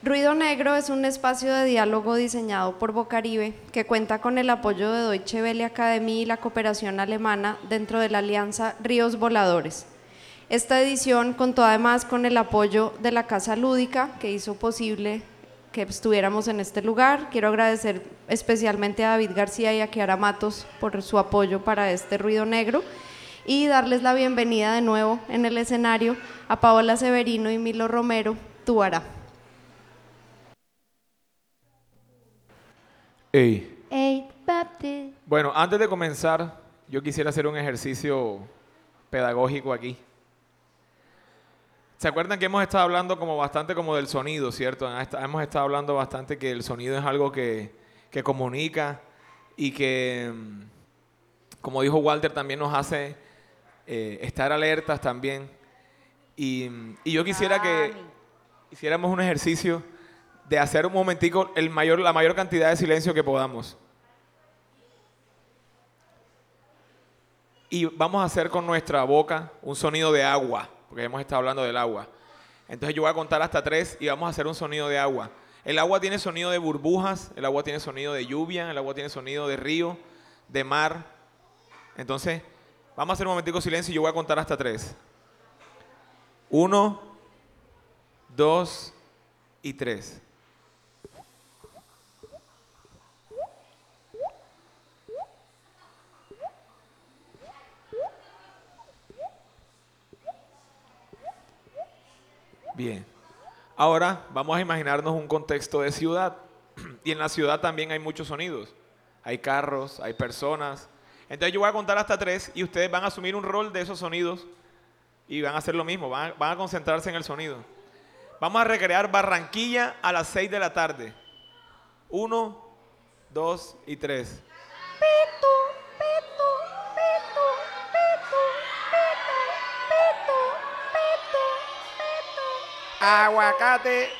Ruido Negro es un espacio de diálogo diseñado por Bocaribe que cuenta con el apoyo de Deutsche Welle Academy y la cooperación alemana dentro de la alianza Ríos Voladores. Esta edición contó además con el apoyo de la Casa Lúdica que hizo posible que estuviéramos en este lugar. Quiero agradecer especialmente a David García y a Kiara Matos por su apoyo para este Ruido Negro y darles la bienvenida de nuevo en el escenario a Paola Severino y Milo Romero, Tuara. Bueno, antes de comenzar, yo quisiera hacer un ejercicio pedagógico aquí. ¿Se acuerdan que hemos estado hablando como bastante como del sonido, cierto? Hemos estado hablando bastante que el sonido es algo que, comunica y que, mm, como dijo Walter, también nos hace eh, estar alertas también. Y, y yo quisiera que hiciéramos un ejercicio de hacer un momentico el mayor, la mayor cantidad de silencio que podamos. Y vamos a hacer con nuestra boca un sonido de agua, porque hemos estado hablando del agua. Entonces yo voy a contar hasta tres y vamos a hacer un sonido de agua. El agua tiene sonido de burbujas, el agua tiene sonido de lluvia, el agua tiene sonido de río, de mar. Entonces, vamos a hacer un momentico silencio y yo voy a contar hasta tres. Uno, dos y tres. Bien. Ahora vamos a imaginarnos un contexto de ciudad. Y en la ciudad también hay muchos sonidos. Hay carros, hay personas. Entonces yo voy a contar hasta tres y ustedes van a asumir un rol de esos sonidos y van a hacer lo mismo, van a, concentrarse en el sonido. Vamos a recrear Barranquilla a las seis de la tarde. Uno, dos y tres. Aguacate.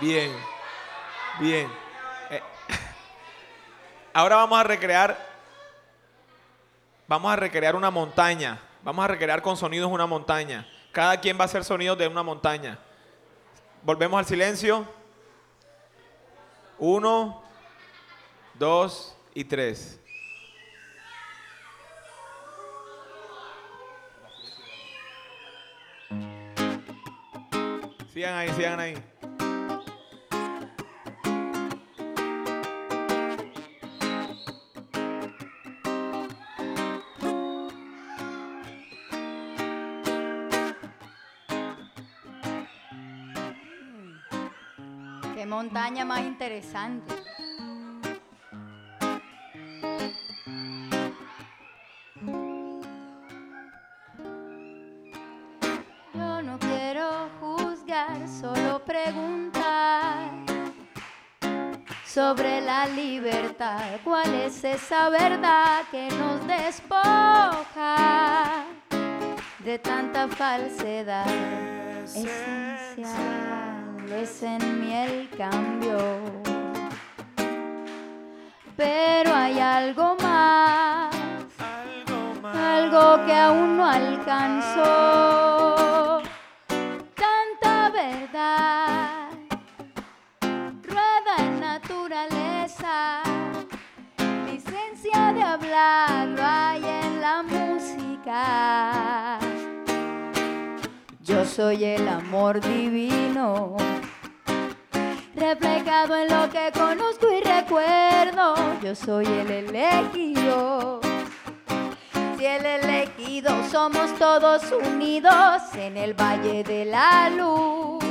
Bien, bien. Eh, ahora vamos a recrear, vamos a recrear una montaña. Vamos a recrear con sonidos una montaña. Cada quien va a hacer sonidos de una montaña. Volvemos al silencio. Uno, dos y tres. Sigan ahí, sigan ahí. Qué montaña más interesante. Sobre la libertad. ¿Cuál es esa verdad que nos despoja de tanta falsedad? Esencial es en mí el cambio. Pero hay algo más, algo que aún no alcanzó. Licencia de hablar lo hay en la música. Yo soy el amor divino, reflejado en lo que conozco y recuerdo. Yo soy el elegido. Si el elegido somos todos unidos en el valle de la luz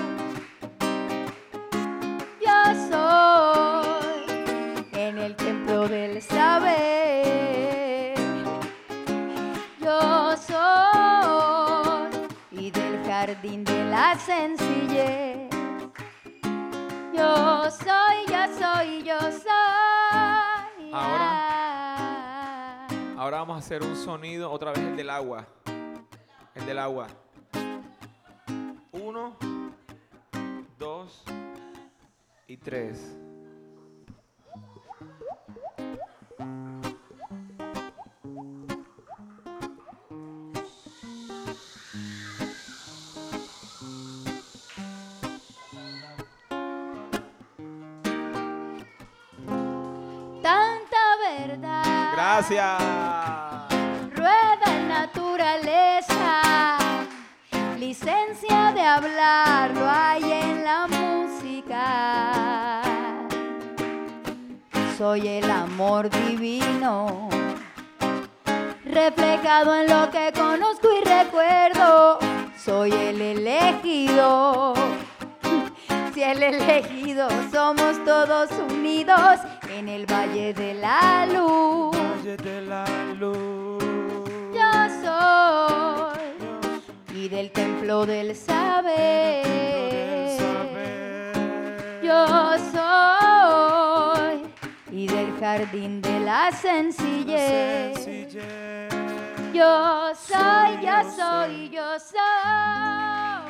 jardín de la sencillez. Yo soy, yo soy, yo soy. Ahora, ahora vamos a hacer un sonido, otra vez el del agua. El del agua. Uno, dos, y tres. Rueda en naturaleza, licencia de hablar lo hay en la música. Soy el amor divino, reflejado en lo que conozco y recuerdo. Soy el elegido. Si el elegido somos todos unidos en el Valle de la Luz. Valle de la luz. Yo soy y del templo del saber. Yo soy y del jardín de la sencillez. Yo soy, yo soy, yo soy.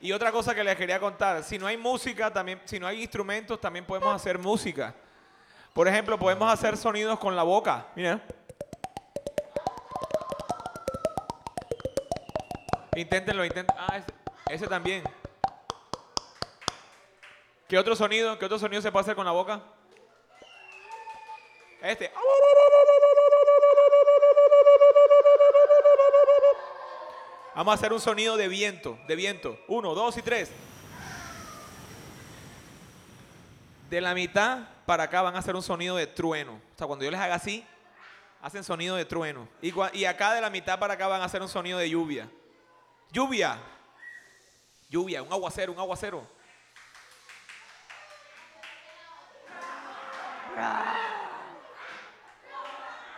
Y otra cosa que les quería contar, si no hay música, también, si no hay instrumentos, también podemos hacer música. Por ejemplo, podemos hacer sonidos con la boca. Mira. Inténtenlo, inténtenlo. Ah, ese, ese también. ¿Qué otro sonido? ¿Qué otro sonido se puede hacer con la boca? Este. Vamos a hacer un sonido de viento, de viento. Uno, dos y tres. De la mitad para acá van a hacer un sonido de trueno. O sea, cuando yo les haga así, hacen sonido de trueno. Y, y acá de la mitad para acá van a hacer un sonido de lluvia. Lluvia. Lluvia, un aguacero, un aguacero.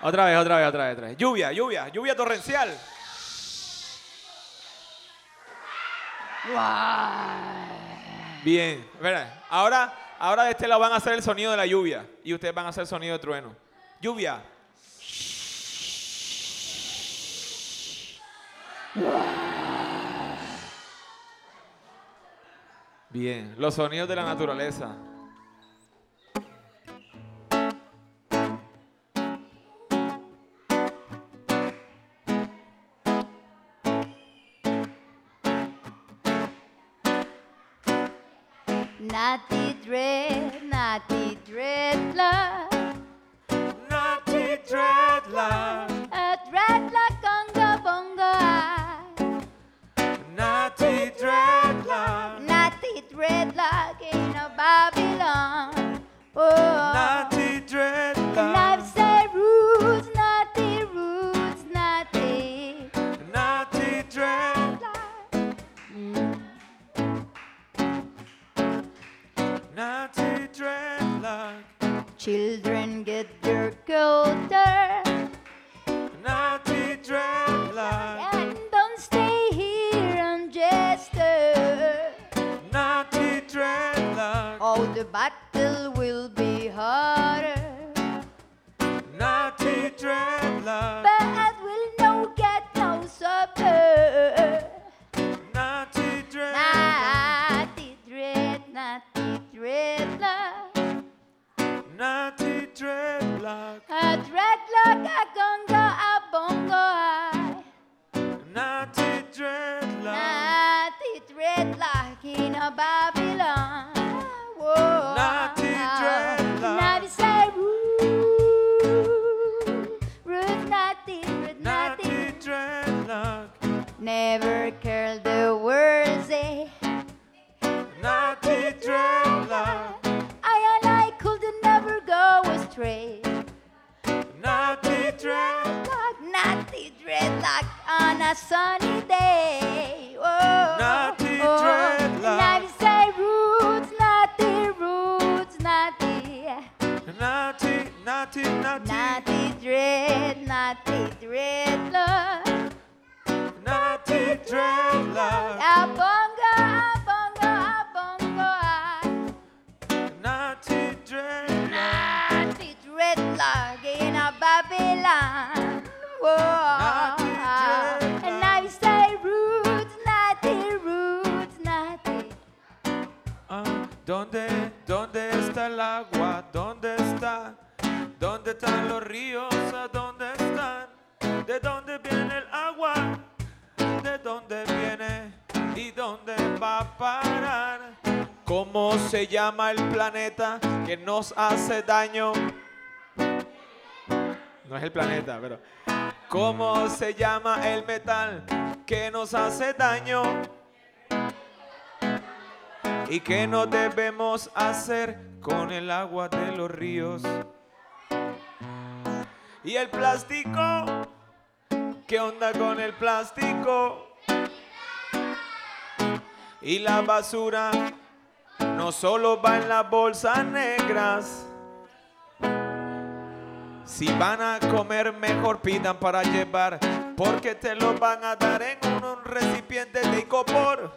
Otra vez, otra vez, otra vez, otra vez. Lluvia, lluvia, lluvia torrencial. Bien, espera. Ahora, ahora de este lado van a hacer el sonido de la lluvia y ustedes van a hacer el sonido de trueno. Lluvia. Bien, los sonidos de la naturaleza. Natty dread, natty dreadlock, Naughty dreadlock, a dreadlock conga bongo eye. naughty dreadlock, Natty dreadlock in a Babylon. Oh, naughty dreadlock, culture naughty dreadlock, and don't stay here and jester. naughty dreadlock, Oh, the battle will be harder, dreadlock. naughty dreadlock, A bongo, a bongo, a bongo, a naughty dreadlock, natty dreadlock in a Babylon. Whoa. Natty dreadlock. And I say roots, natty roots, natty. Ah, ¿Dónde, dónde está el agua? ¿Dónde está? ¿Dónde están los ríos? ¿A dónde están? ¿De dónde viene el agua? de dónde viene y dónde va a parar. ¿Cómo se llama el planeta que nos hace daño? No es el planeta, pero ¿cómo se llama el metal que nos hace daño? ¿Y qué no debemos hacer con el agua de los ríos? Y el plástico, ¿qué onda con el plástico? Y la basura no solo va en las bolsas negras. Si van a comer, mejor pidan para llevar, porque te lo van a dar en un recipiente de icopor.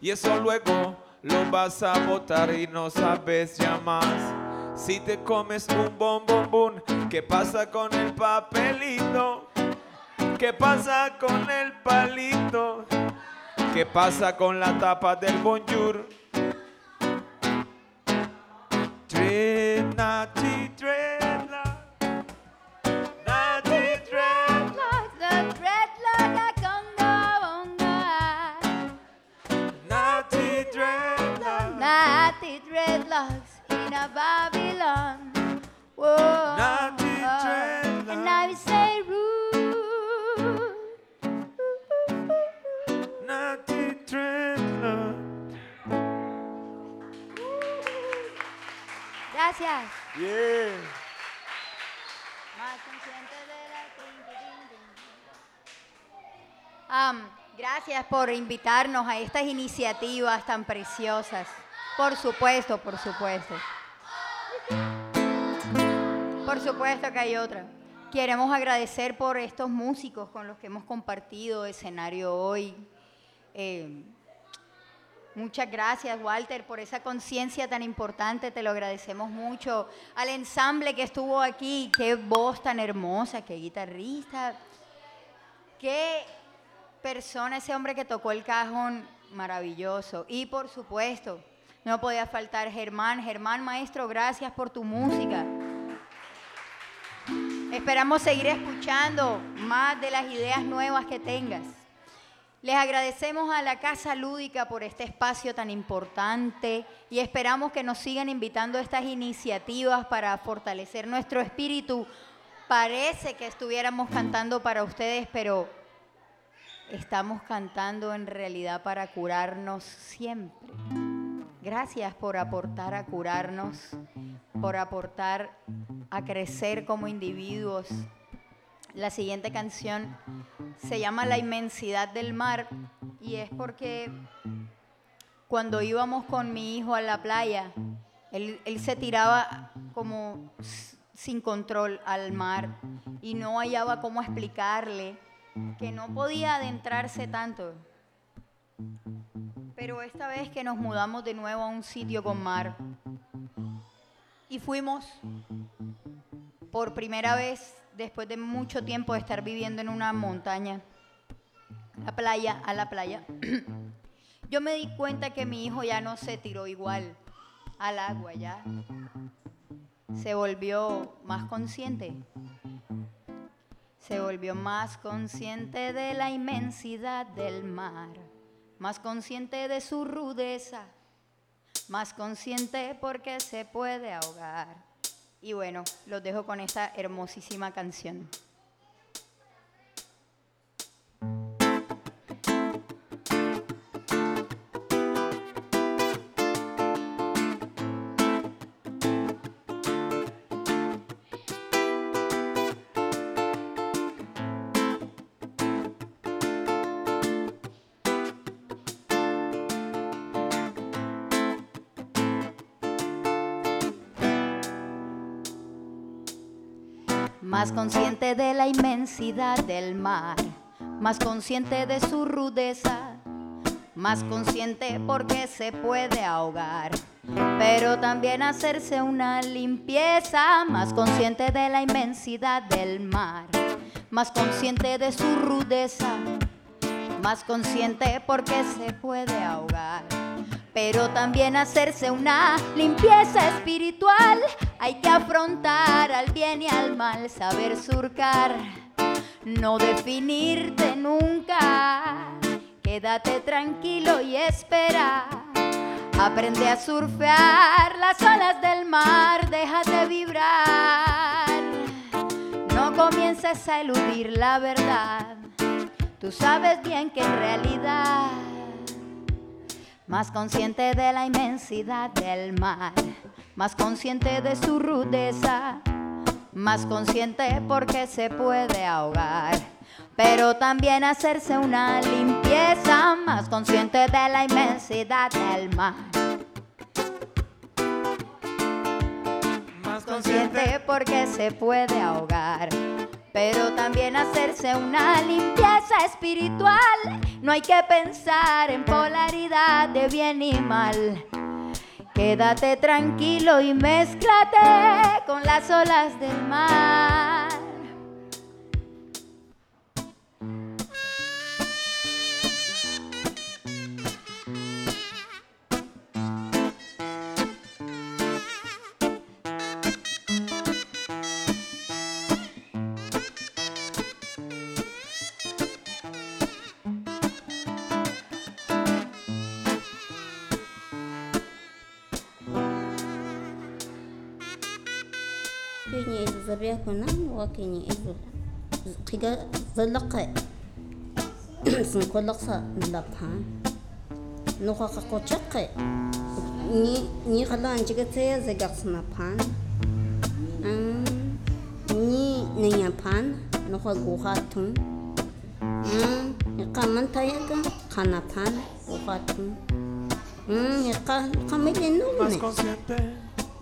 Y eso luego lo vas a botar y no sabes ya más. Si te comes un bombombón, ¿qué pasa con el papelito? ¿Qué pasa con el palito? ¿Qué pasa con la tapa del bonjour? Naughty, dreadlock. Naughty, dreadlock. Dreadlocks, the dreadlock a conga bonga. Naughty, dreadlock. Natty dreadlocks in a Babylon. Gracias. Más de la tin. Am, gracias por invitarnos a estas iniciativas tan preciosas. Por supuesto, por supuesto. Por supuesto que hay otra. Queremos agradecer por estos músicos con los que hemos compartido escenario hoy. Eh, Muchas gracias, Walter, por esa conciencia tan importante. Te lo agradecemos mucho. Al ensamble que estuvo aquí, qué voz tan hermosa, qué guitarrista, qué persona, ese hombre que tocó el cajón, maravilloso. Y por supuesto, no podía faltar Germán. Germán, maestro, gracias por tu música. Esperamos seguir escuchando más de las ideas nuevas que tengas. Les agradecemos a la Casa Lúdica por este espacio tan importante y esperamos que nos sigan invitando a estas iniciativas para fortalecer nuestro espíritu. Parece que estuviéramos cantando para ustedes, pero estamos cantando en realidad para curarnos siempre. Gracias por aportar a curarnos, por aportar a crecer como individuos. La siguiente canción se llama La inmensidad del mar y es porque cuando íbamos con mi hijo a la playa, él, se tiraba como sin control al mar y no hallaba cómo explicarle que no podía adentrarse tanto. Pero esta vez que nos mudamos de nuevo a un sitio con mar y fuimos por primera vez después de mucho tiempo de estar viviendo en una montaña, la playa, a la playa, yo me di cuenta que mi hijo ya no se tiró igual al agua, ya se volvió más consciente. Se volvió más consciente de la inmensidad del mar, más consciente de su rudeza, más consciente porque se puede ahogar. Y bueno, los dejo con esta hermosísima canción. Más consciente de la inmensidad del mar, más consciente de su rudeza, más consciente porque se puede ahogar, pero también hacerse una limpieza, más consciente de la inmensidad del mar, más consciente de su rudeza, más consciente porque se puede ahogar. Pero también hacerse una limpieza espiritual. Hay que afrontar al bien y al mal, saber surcar, no definirte nunca. Quédate tranquilo y espera. Aprende a surfear las olas del mar, déjate vibrar. No comiences a eludir la verdad. Tú sabes bien que en realidad, más consciente de la inmensidad del mar, más consciente de su rudeza, más consciente porque se puede ahogar pero también hacerse una limpieza más consciente de la inmensidad del mar. Más Consciente porque se puede ahogar, pero también hacerse una limpieza espiritual. No hay que pensar en polaridad de bien y mal. Quédate tranquilo y mézclate con las olas del mar. kwenye hizo zabia kuna wa kwenye hizo qiga zalaqa sinko laqsa nlapha nuqa qaqo chaqqa ni ni qala anjiga tseya zagaqsna mm. pan. Ni mm. nanya pan. Nuqa guqa tun. Iqa mantayaga qana pan. Guqa tun. Iqa qamilinu ne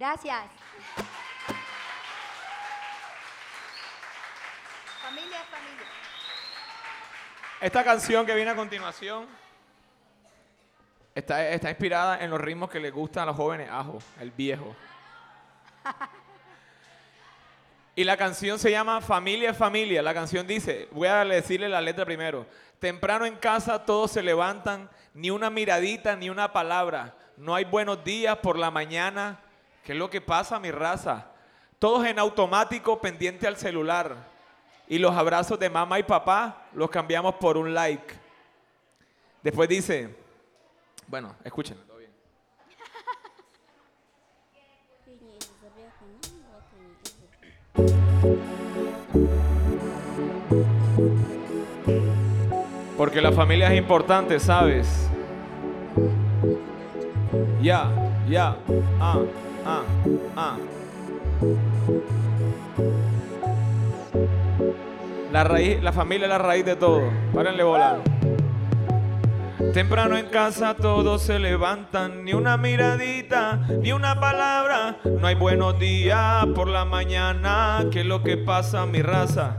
Gracias. Familia, familia. Esta canción que viene a continuación está, está inspirada en los ritmos que les gustan a los jóvenes ajo, el viejo. Y la canción se llama Familia es Familia. La canción dice, voy a decirle la letra primero. Temprano en casa todos se levantan, ni una miradita, ni una palabra. No hay buenos días por la mañana. ¿Qué es lo que pasa, mi raza? Todos en automático, pendiente al celular. Y los abrazos de mamá y papá los cambiamos por un like. Después dice, bueno, escuchen. bien. Porque la familia es importante, ¿sabes? Ya, ya, ah, ah, ah. La raíz, la familia es la raíz de todo. Párenle bola. Temprano en casa todos se levantan, ni una miradita, ni una palabra. No hay buenos días por la mañana, que es lo que pasa mi raza.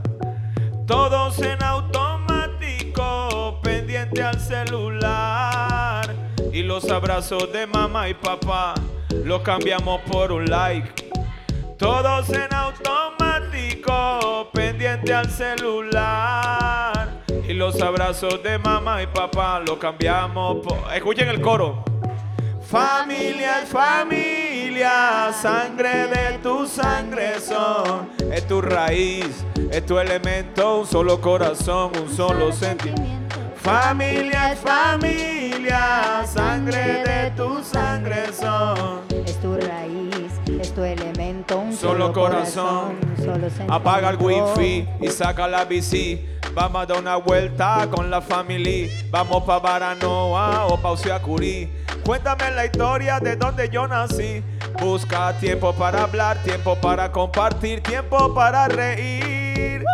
Todos en automático, pendiente al celular. Y los abrazos de mamá y papá los cambiamos por un like. Todos en automático, pendiente al celular. Y los abrazos de mamá y papá los cambiamos por... Escuchen el coro. Familia es familia, sangre de tu sangre son. Es tu raíz, es tu elemento, un solo corazón, un solo sentimiento. Familia es familia, sangre de tu sangre son. Es tu raíz, es tu elemento, un Solo corazón. solo. Apaga el wifi y saca la bici. Vamos a dar una vuelta con la familia. Vamos pa' Baranoa o pa' Usiacurí. Cuéntame la historia de donde yo nací. Busca tiempo para hablar, tiempo para compartir, tiempo para reír.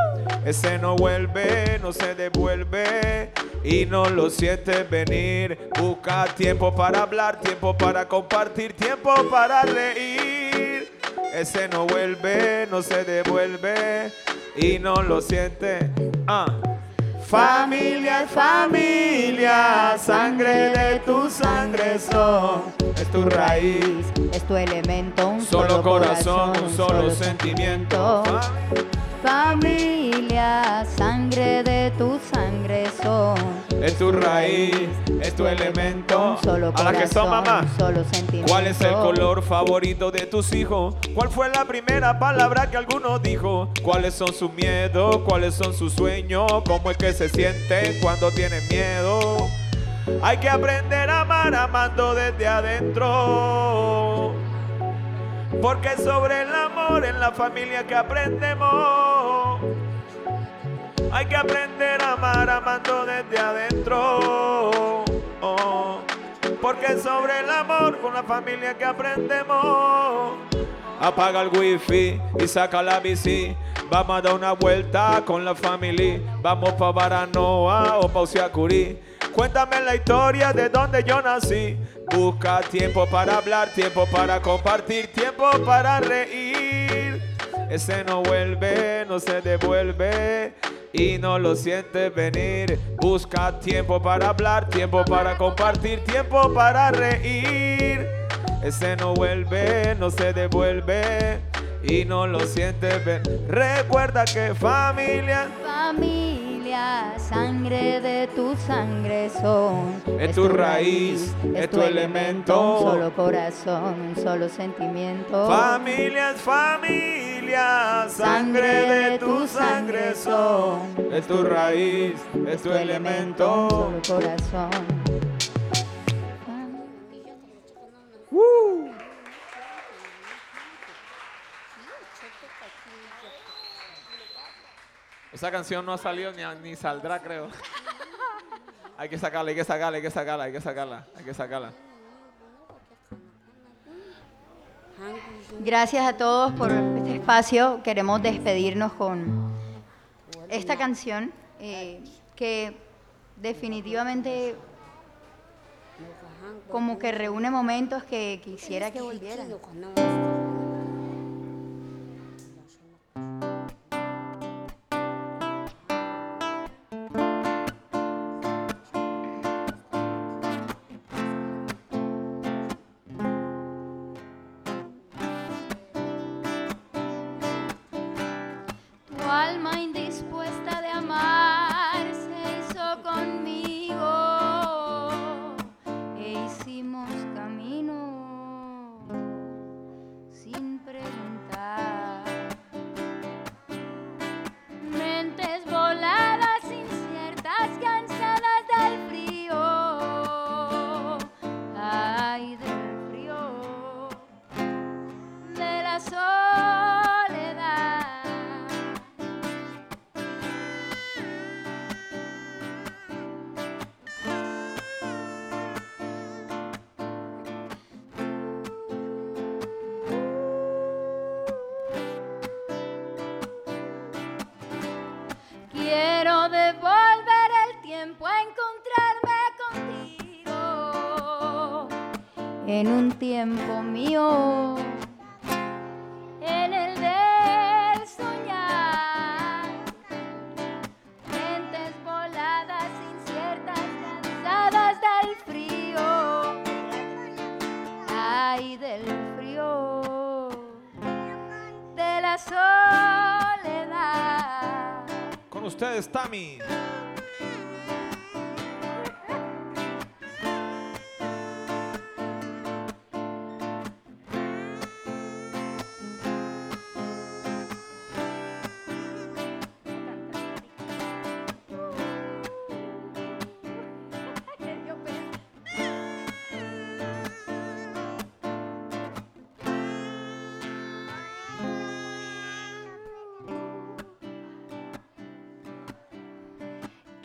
Ese no vuelve, no se devuelve y no lo sientes venir. Busca tiempo para hablar, tiempo para compartir, tiempo para reír. Ese no vuelve, no se devuelve y no lo siente. Ah. Familia, familia, sangre de tu sangre son, es tu raíz. Es tu elemento, un Solo solo, corazón, un solo sentimiento. Familia, sangre de tu sangre son. Es tu raíz, es tu elemento. Un solo A la que son mamá. un solo sentimiento. ¿Cuál es el color favorito de tus hijos? ¿Cuál fue la primera palabra que alguno dijo? ¿Cuáles son sus miedos? ¿Cuáles son sus sueños? ¿Cómo es que se sienten cuando tienen miedo? Hay que aprender a amar amando desde adentro. Porque sobre el amor en la familia que aprendemos. Hay que aprender a amar amando desde adentro. Porque sobre el amor con la familia que aprendemos. Apaga el wifi y saca la bici. Vamos a dar una vuelta con la familia. Vamos pa' Baranoa o pa' Usiacurí. Cuéntame la historia de donde yo nací. Busca tiempo para hablar, tiempo para compartir, tiempo para reír. Ese no vuelve, no se devuelve y no lo sientes venir. Busca tiempo para hablar, tiempo para compartir, tiempo para reír. Ese no vuelve, no se devuelve y no lo sientes venir. Recuerda que familia Familia, sangre de tu sangre son. Es tu raíz, es tu elemento. Un solo corazón, un solo sentimiento. Familia es familia, sangre de tu sangre son. Es tu raíz, es tu elemento. Un solo corazón. Esa canción no ha salido ni, ni saldrá, creo. hay que sacarla, hay que sacarla, hay que sacarla, hay que sacarla, hay que sacarla. Gracias a todos por este espacio. Queremos despedirnos con esta canción eh, que definitivamente como que reúne momentos que quisiera que volvieran. Quiero devolver el tiempo a encontrarme contigo en un tiempo mío, en el del soñar. Mentes voladas, inciertas, cansadas del frío. Ay, del frío, de la soledad. Ustedes, Tami.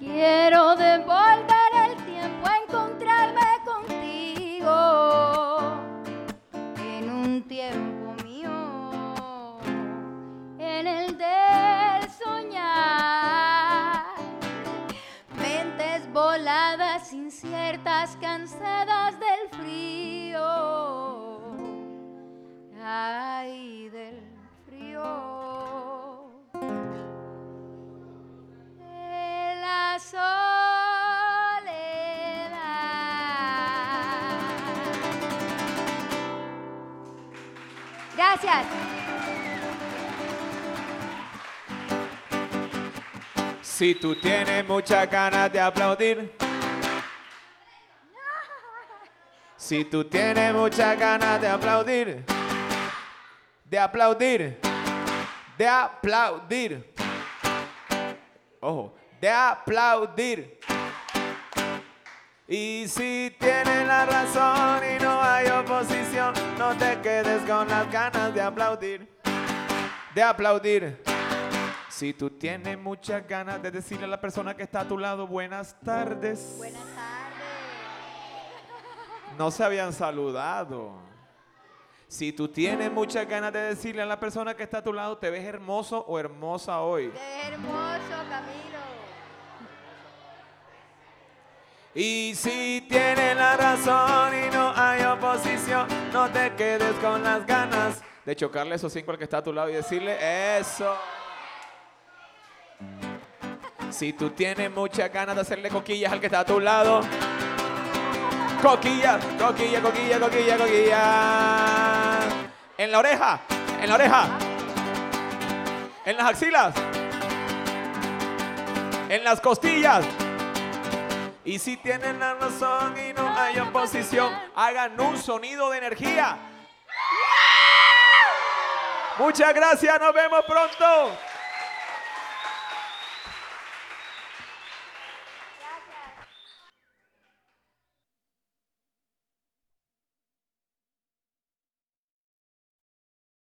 Quiero Si tú tienes muchas ganas de aplaudir. Si tú tienes muchas ganas de aplaudir. De aplaudir. De aplaudir. Ojo, de aplaudir. Y si tienes la razón y no hay oposición, no te quedes con las ganas de aplaudir. De aplaudir. Si tú tienes muchas ganas de decirle a la persona que está a tu lado buenas tardes. Buenas tardes. No se habían saludado. Si tú tienes muchas ganas de decirle a la persona que está a tu lado, te ves hermoso o hermosa hoy. Qué hermoso camino. Y si tienes la razón y no hay oposición, no te quedes con las ganas de chocarle esos cinco al que está a tu lado y decirle eso. Si tú tienes muchas ganas de hacerle coquillas al que está a tu lado, coquilla, coquilla, coquilla, coquilla, coquilla. En la oreja, en la oreja, en las axilas, en las costillas. Y si tienen la razón y no hay oposición, hagan un sonido de energía. Muchas gracias, nos vemos pronto.